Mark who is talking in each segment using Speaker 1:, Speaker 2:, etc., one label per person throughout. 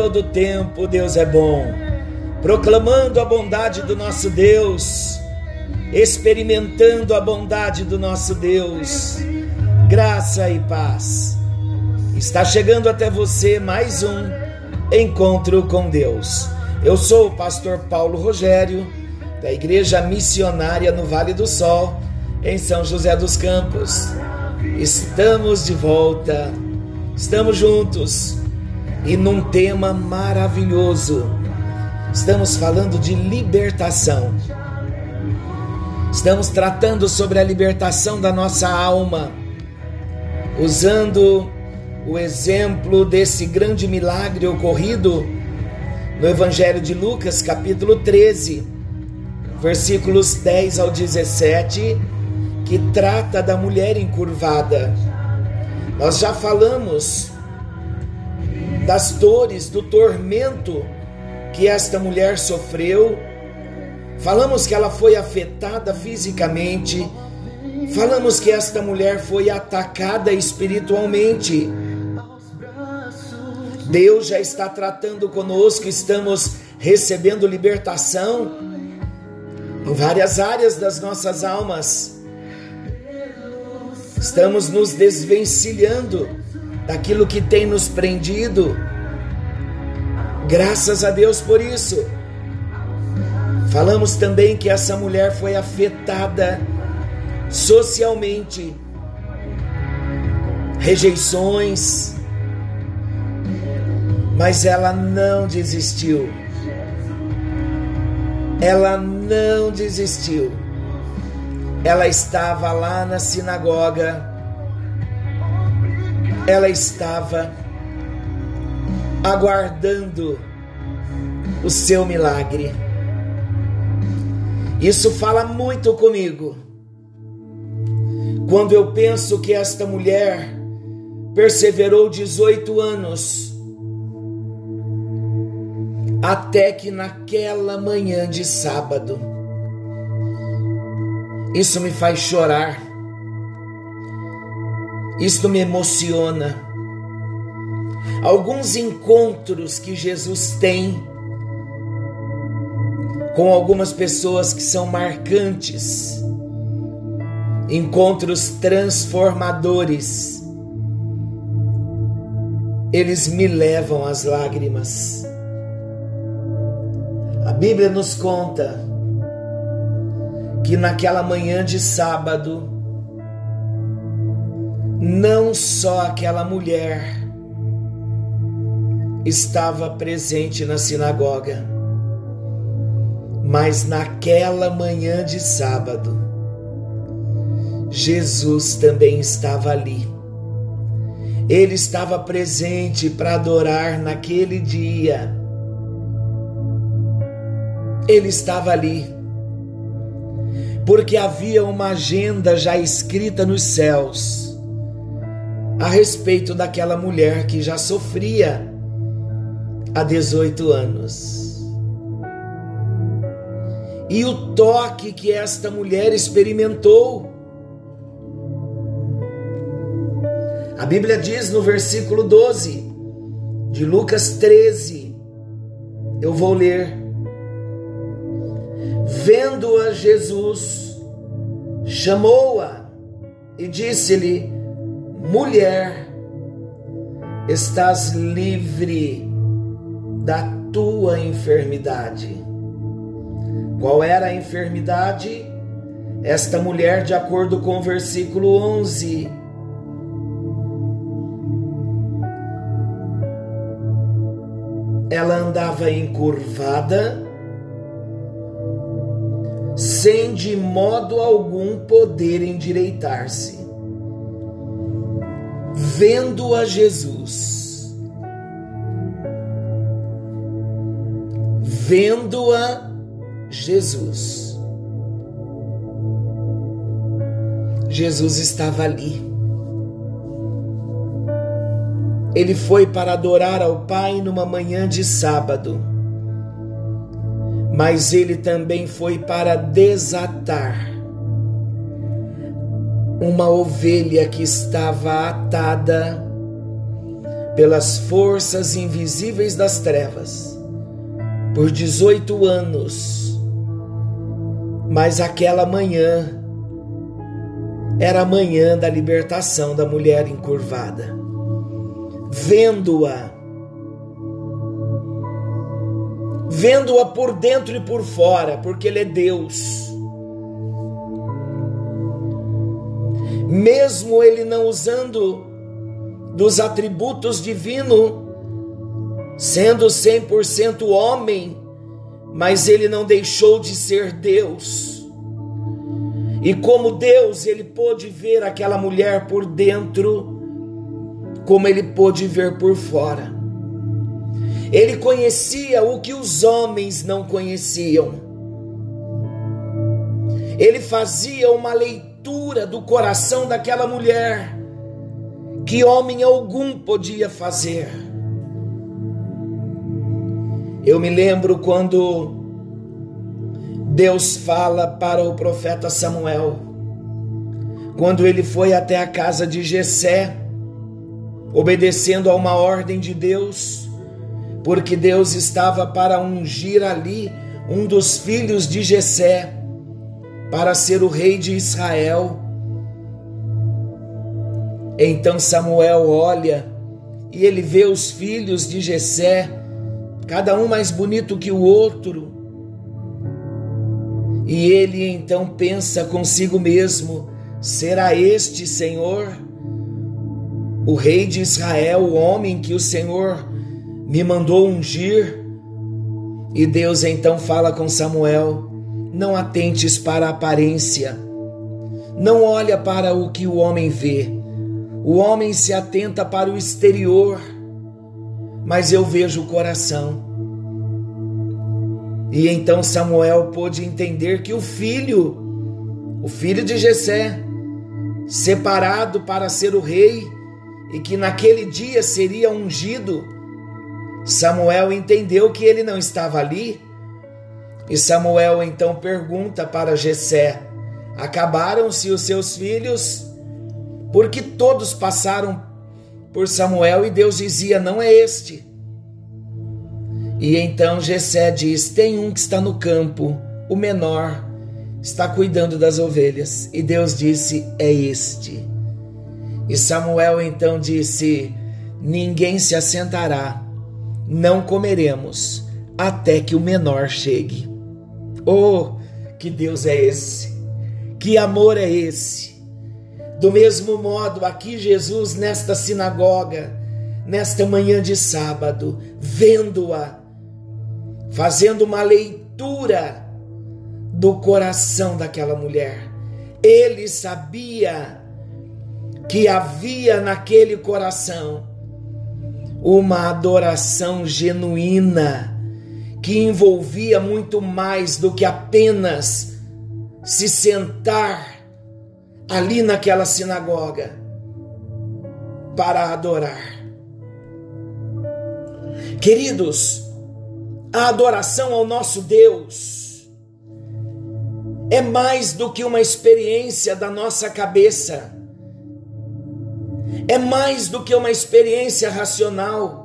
Speaker 1: todo tempo Deus é bom. Proclamando a bondade do nosso Deus, experimentando a bondade do nosso Deus. Graça e paz. Está chegando até você mais um encontro com Deus. Eu sou o pastor Paulo Rogério, da Igreja Missionária no Vale do Sol, em São José dos Campos. Estamos de volta, estamos juntos e num tema maravilhoso. Estamos falando de libertação. Estamos tratando sobre a libertação da nossa alma, usando o exemplo desse grande milagre ocorrido no Evangelho de Lucas, capítulo 13, versículos 10 ao 17 que trata da mulher encurvada. Nós já falamos das dores, do tormento que esta mulher sofreu. Falamos que ela foi afetada fisicamente. Falamos que esta mulher foi atacada espiritualmente. Deus já está tratando conosco, estamos recebendo libertação em várias áreas das nossas almas. Estamos nos desvencilhando daquilo que tem nos prendido. Graças a Deus por isso. Falamos também que essa mulher foi afetada socialmente. Rejeições, mas ela não desistiu. Ela não desistiu ela estava lá na sinagoga, ela estava aguardando o seu milagre. Isso fala muito comigo. Quando eu penso que esta mulher perseverou 18 anos, até que naquela manhã de sábado, isso me faz chorar. Isto me emociona. Alguns encontros que Jesus tem com algumas pessoas que são marcantes, encontros transformadores, eles me levam às lágrimas. A Bíblia nos conta que naquela manhã de sábado, não só aquela mulher estava presente na sinagoga, mas naquela manhã de sábado, Jesus também estava ali. Ele estava presente para adorar naquele dia. Ele estava ali porque havia uma agenda já escrita nos céus a respeito daquela mulher que já sofria há 18 anos. E o toque que esta mulher experimentou. A Bíblia diz no versículo 12 de Lucas 13, eu vou ler Vendo-a Jesus, chamou-a e disse-lhe: Mulher, estás livre da tua enfermidade. Qual era a enfermidade? Esta mulher, de acordo com o versículo 11, ela andava encurvada sem de modo algum poder endireitar-se. Vendo a Jesus, vendo a Jesus, Jesus estava ali. Ele foi para adorar ao Pai numa manhã de sábado mas ele também foi para desatar uma ovelha que estava atada pelas forças invisíveis das trevas por 18 anos. Mas aquela manhã era a manhã da libertação da mulher encurvada. Vendo-a, vendo-a por dentro e por fora, porque Ele é Deus. Mesmo Ele não usando dos atributos divinos, sendo 100% homem, mas ele não deixou de ser Deus. E como Deus, ele pôde ver aquela mulher por dentro, como ele pôde ver por fora. Ele conhecia o que os homens não conheciam. Ele fazia uma leitura do coração daquela mulher que homem algum podia fazer. Eu me lembro quando Deus fala para o profeta Samuel, quando ele foi até a casa de Jessé, obedecendo a uma ordem de Deus, porque Deus estava para ungir ali um dos filhos de Jessé para ser o rei de Israel. Então Samuel olha e ele vê os filhos de Jessé cada um mais bonito que o outro. E ele então pensa consigo mesmo: será este, Senhor, o rei de Israel, o homem que o Senhor me mandou ungir? E Deus então fala com Samuel: não atentes para a aparência, não olha para o que o homem vê. O homem se atenta para o exterior mas eu vejo o coração. E então Samuel pôde entender que o filho, o filho de Jessé, separado para ser o rei e que naquele dia seria ungido, Samuel entendeu que ele não estava ali. E Samuel então pergunta para Jessé: Acabaram-se os seus filhos? Porque todos passaram por Samuel e Deus dizia: Não é este. E então Jessé diz: Tem um que está no campo, o menor, está cuidando das ovelhas. E Deus disse: É este. E Samuel então disse: Ninguém se assentará, não comeremos, até que o menor chegue. Oh, que Deus é esse! Que amor é esse! Do mesmo modo, aqui Jesus, nesta sinagoga, nesta manhã de sábado, vendo-a, fazendo uma leitura do coração daquela mulher, ele sabia que havia naquele coração uma adoração genuína que envolvia muito mais do que apenas se sentar ali naquela sinagoga para adorar. Queridos, a adoração ao nosso Deus é mais do que uma experiência da nossa cabeça, é mais do que uma experiência racional.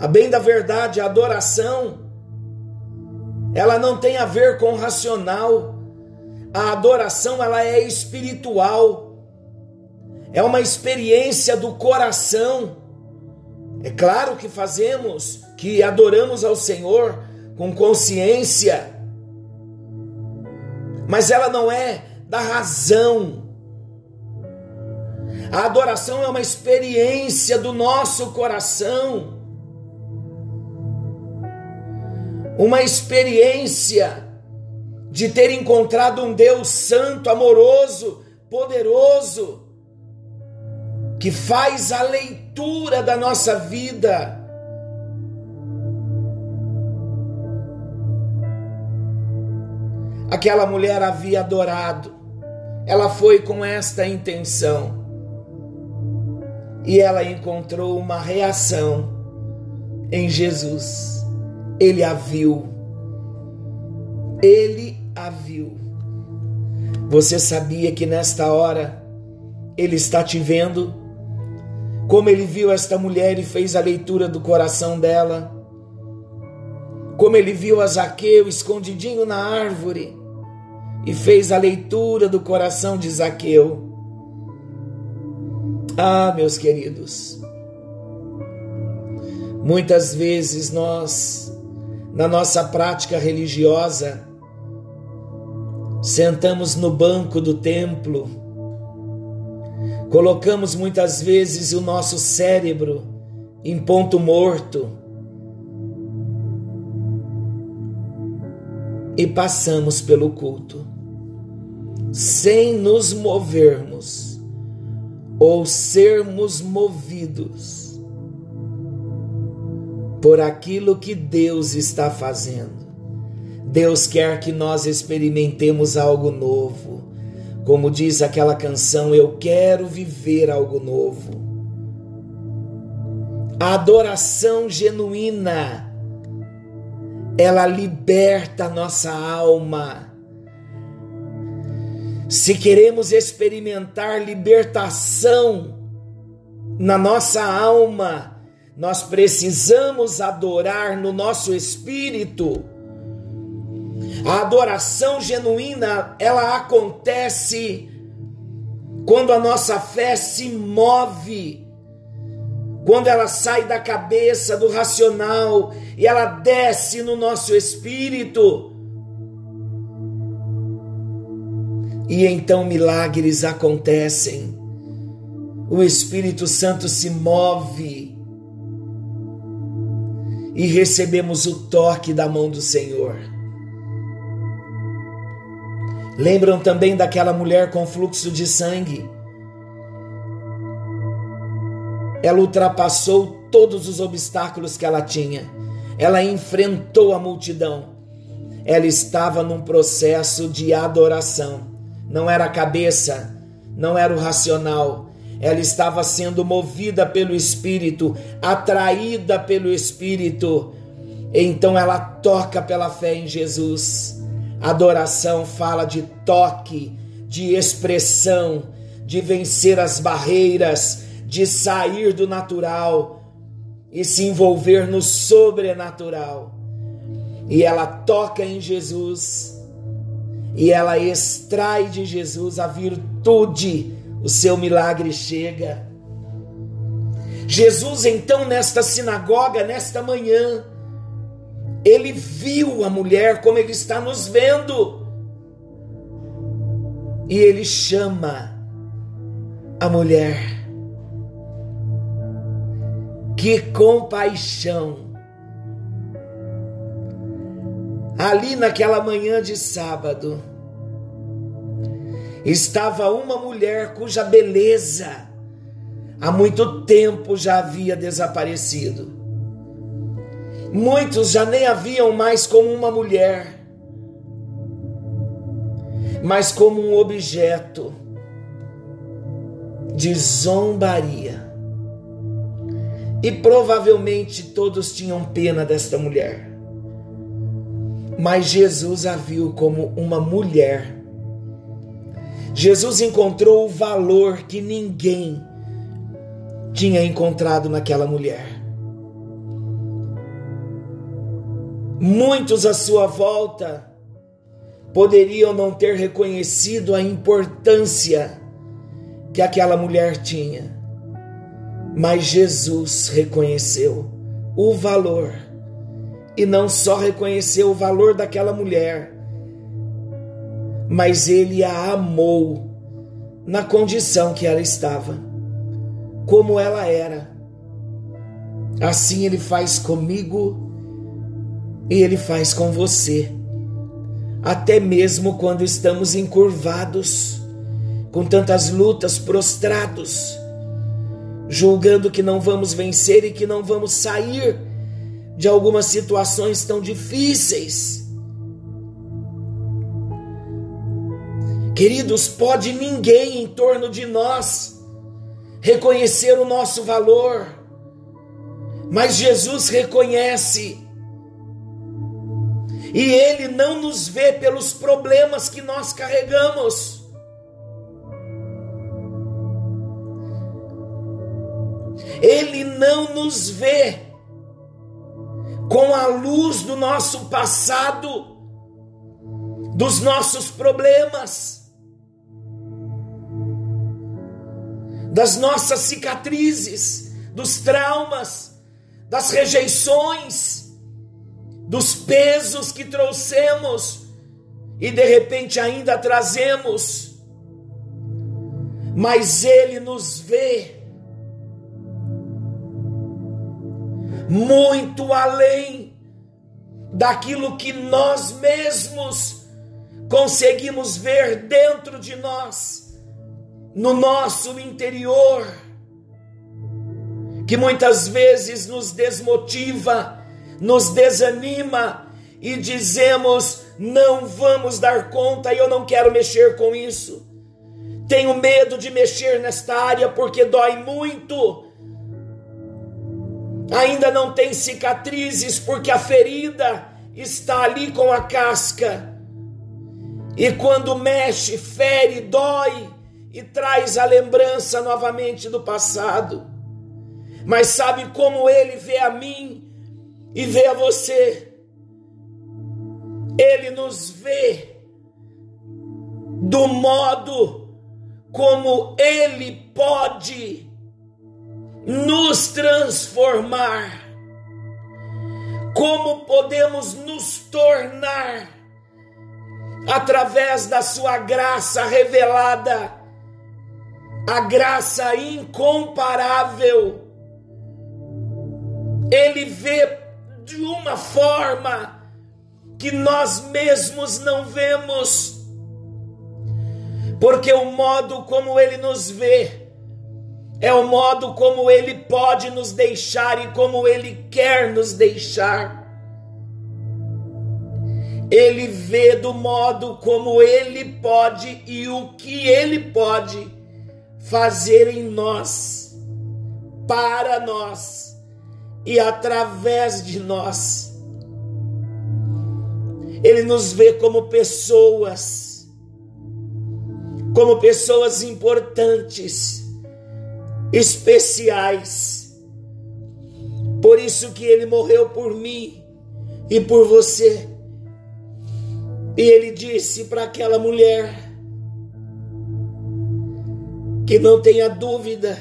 Speaker 1: A bem da verdade, a adoração, ela não tem a ver com racional, a adoração ela é espiritual. É uma experiência do coração. É claro que fazemos, que adoramos ao Senhor com consciência. Mas ela não é da razão. A adoração é uma experiência do nosso coração. Uma experiência de ter encontrado um Deus santo, amoroso, poderoso, que faz a leitura da nossa vida. Aquela mulher havia adorado, ela foi com esta intenção e ela encontrou uma reação em Jesus. Ele a viu, ele a viu. Você sabia que nesta hora Ele está te vendo? como ele viu esta mulher e fez a leitura do coração dela, como ele viu a Zaqueu escondidinho na árvore e fez a leitura do coração de Zaqueu. Ah, meus queridos, muitas vezes nós, na nossa prática religiosa, sentamos no banco do templo, colocamos muitas vezes o nosso cérebro em ponto morto e passamos pelo culto sem nos movermos ou sermos movidos por aquilo que Deus está fazendo. Deus quer que nós experimentemos algo novo. Como diz aquela canção, eu quero viver algo novo. A adoração genuína, ela liberta a nossa alma se queremos experimentar libertação na nossa alma, nós precisamos adorar no nosso espírito. A adoração genuína, ela acontece quando a nossa fé se move, quando ela sai da cabeça, do racional e ela desce no nosso espírito. e então milagres acontecem. O Espírito Santo se move e recebemos o toque da mão do Senhor. Lembram também daquela mulher com fluxo de sangue? Ela ultrapassou todos os obstáculos que ela tinha. Ela enfrentou a multidão. Ela estava num processo de adoração não era a cabeça, não era o racional. Ela estava sendo movida pelo Espírito, atraída pelo Espírito. Então ela toca pela fé em Jesus. Adoração fala de toque, de expressão, de vencer as barreiras, de sair do natural e se envolver no sobrenatural. E ela toca em Jesus e ela extrai de Jesus a virtude, o seu milagre chega. Jesus, então, nesta sinagoga, nesta manhã, ele viu a mulher como ele está nos vendo, e ele chama a mulher. Que compaixão! Ali naquela manhã de sábado, estava uma mulher cuja beleza há muito tempo já havia desaparecido. Muitos já nem haviam mais como uma mulher, mas como um objeto de zombaria. E provavelmente todos tinham pena desta mulher mas Jesus a viu como uma mulher. Jesus encontrou o valor que ninguém tinha encontrado naquela mulher. Muitos à sua volta poderiam não ter reconhecido a importância que aquela mulher tinha, mas Jesus reconheceu o valor e não só reconheceu o valor daquela mulher, mas ele a amou na condição que ela estava, como ela era. Assim ele faz comigo e ele faz com você, até mesmo quando estamos encurvados, com tantas lutas, prostrados, julgando que não vamos vencer e que não vamos sair de algumas situações tão difíceis. Queridos, pode ninguém em torno de nós reconhecer o nosso valor, mas Jesus reconhece. E Ele não nos vê pelos problemas que nós carregamos. Ele não nos vê com a luz do nosso passado, dos nossos problemas, das nossas cicatrizes, dos traumas, das rejeições, dos pesos que trouxemos e de repente ainda trazemos, mas Ele nos vê muito além daquilo que nós mesmos conseguimos ver dentro de nós, no nosso interior, que muitas vezes nos desmotiva, nos desanima e dizemos: não vamos dar conta eu não quero mexer com isso. Tenho medo de mexer nesta área porque dói muito ainda não tem cicatrizes porque a ferida está ali com a casca. E quando mexe, fere, dói e traz a lembrança novamente do passado. Mas sabe como ele vê a mim e vê a você? Ele nos vê do modo como ele pode nos transformar, como podemos nos tornar através da Sua graça revelada, a graça incomparável. Ele vê de uma forma que nós mesmos não vemos, porque o modo como Ele nos vê é o modo como Ele pode nos deixar e como Ele quer nos deixar. Ele vê do modo como Ele pode e o que Ele pode fazer em nós, para nós e através de nós. Ele nos vê como pessoas, como pessoas importantes especiais. Por isso que ele morreu por mim e por você. E ele disse para aquela mulher que não tenha dúvida,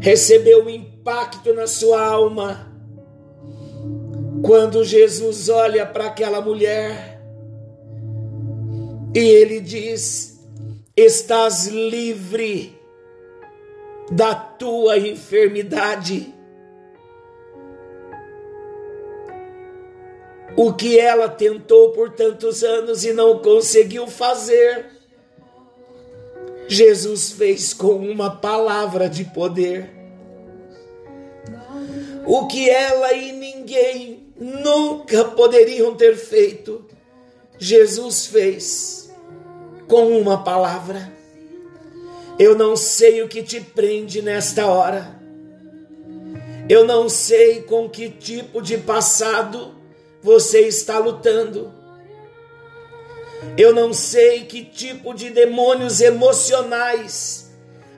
Speaker 1: recebeu um impacto na sua alma quando Jesus olha para aquela mulher e ele diz: Estás livre da tua enfermidade. O que ela tentou por tantos anos e não conseguiu fazer, Jesus fez com uma palavra de poder. O que ela e ninguém nunca poderiam ter feito, Jesus fez com uma palavra. Eu não sei o que te prende nesta hora. Eu não sei com que tipo de passado você está lutando. Eu não sei que tipo de demônios emocionais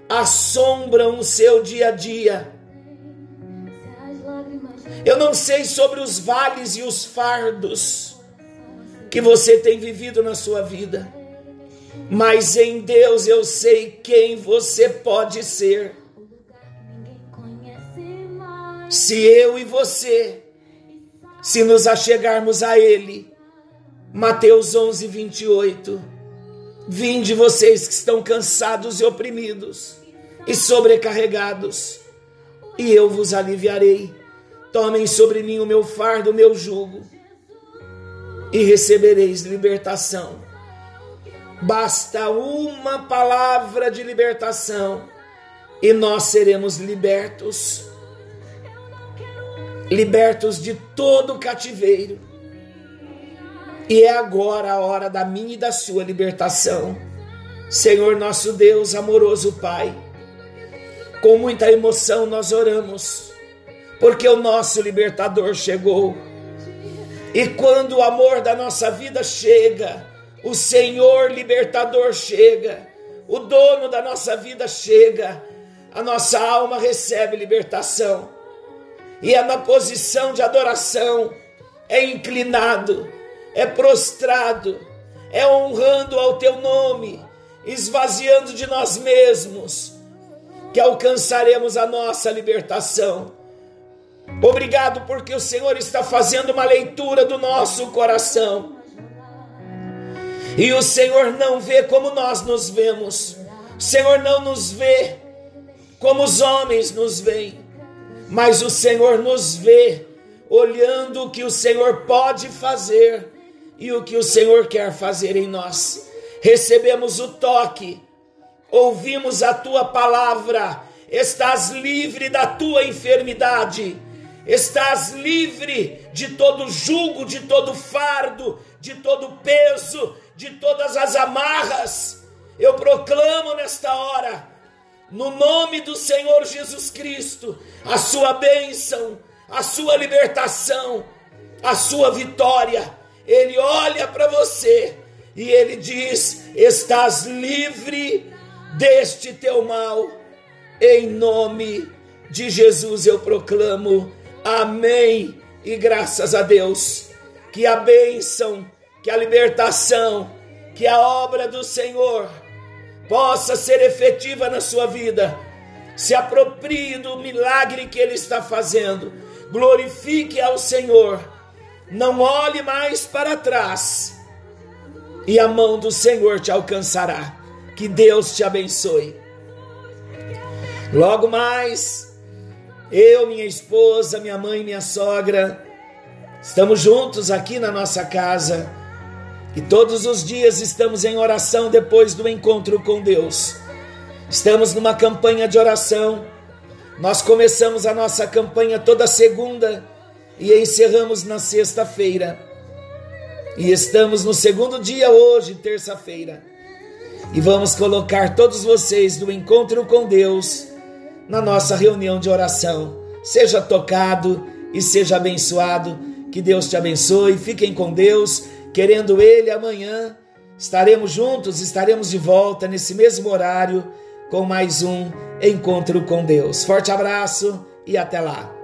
Speaker 1: assombram o seu dia a dia. Eu não sei sobre os vales e os fardos que você tem vivido na sua vida mas em Deus eu sei quem você pode ser. Se eu e você, se nos achegarmos a Ele, Mateus 11, 28. Vinde vocês que estão cansados e oprimidos e sobrecarregados, e eu vos aliviarei. Tomem sobre mim o meu fardo, o meu jugo, e recebereis libertação. Basta uma palavra de libertação e nós seremos libertos. Libertos de todo cativeiro. E é agora a hora da minha e da sua libertação. Senhor nosso Deus, amoroso Pai, com muita emoção nós oramos, porque o nosso libertador chegou. E quando o amor da nossa vida chega, o Senhor libertador chega, o dono da nossa vida chega, a nossa alma recebe libertação. E é na posição de adoração, é inclinado, é prostrado, é honrando ao teu nome, esvaziando de nós mesmos, que alcançaremos a nossa libertação. Obrigado porque o Senhor está fazendo uma leitura do nosso coração. E o Senhor não vê como nós nos vemos. O Senhor não nos vê como os homens nos veem. Mas o Senhor nos vê olhando o que o Senhor pode fazer e o que o Senhor quer fazer em nós. Recebemos o toque, ouvimos a tua palavra, estás livre da tua enfermidade estás livre de todo jugo, de todo fardo, de todo peso, de todas as amarras. Eu proclamo nesta hora, no nome do Senhor Jesus Cristo, a sua bênção, a sua libertação, a sua vitória. Ele olha para você e ele diz: Estás livre deste teu mal. Em nome de Jesus eu proclamo Amém. E graças a Deus, que a bênção, que a libertação, que a obra do Senhor possa ser efetiva na sua vida. Se aproprie do milagre que Ele está fazendo. Glorifique ao Senhor. Não olhe mais para trás. E a mão do Senhor te alcançará. Que Deus te abençoe. Logo mais eu, minha esposa, minha mãe, minha sogra, estamos juntos aqui na nossa casa e todos os dias estamos em oração depois do encontro com Deus. Estamos numa campanha de oração. Nós começamos a nossa campanha toda segunda e encerramos na sexta-feira. E estamos no segundo dia hoje, terça-feira. E vamos colocar todos vocês do encontro com Deus na nossa reunião de oração. Seja tocado e seja abençoado. Que Deus te abençoe. Fiquem com Deus. Querendo Ele, amanhã estaremos juntos, estaremos de volta nesse mesmo horário com mais um encontro com Deus. Forte abraço e até lá.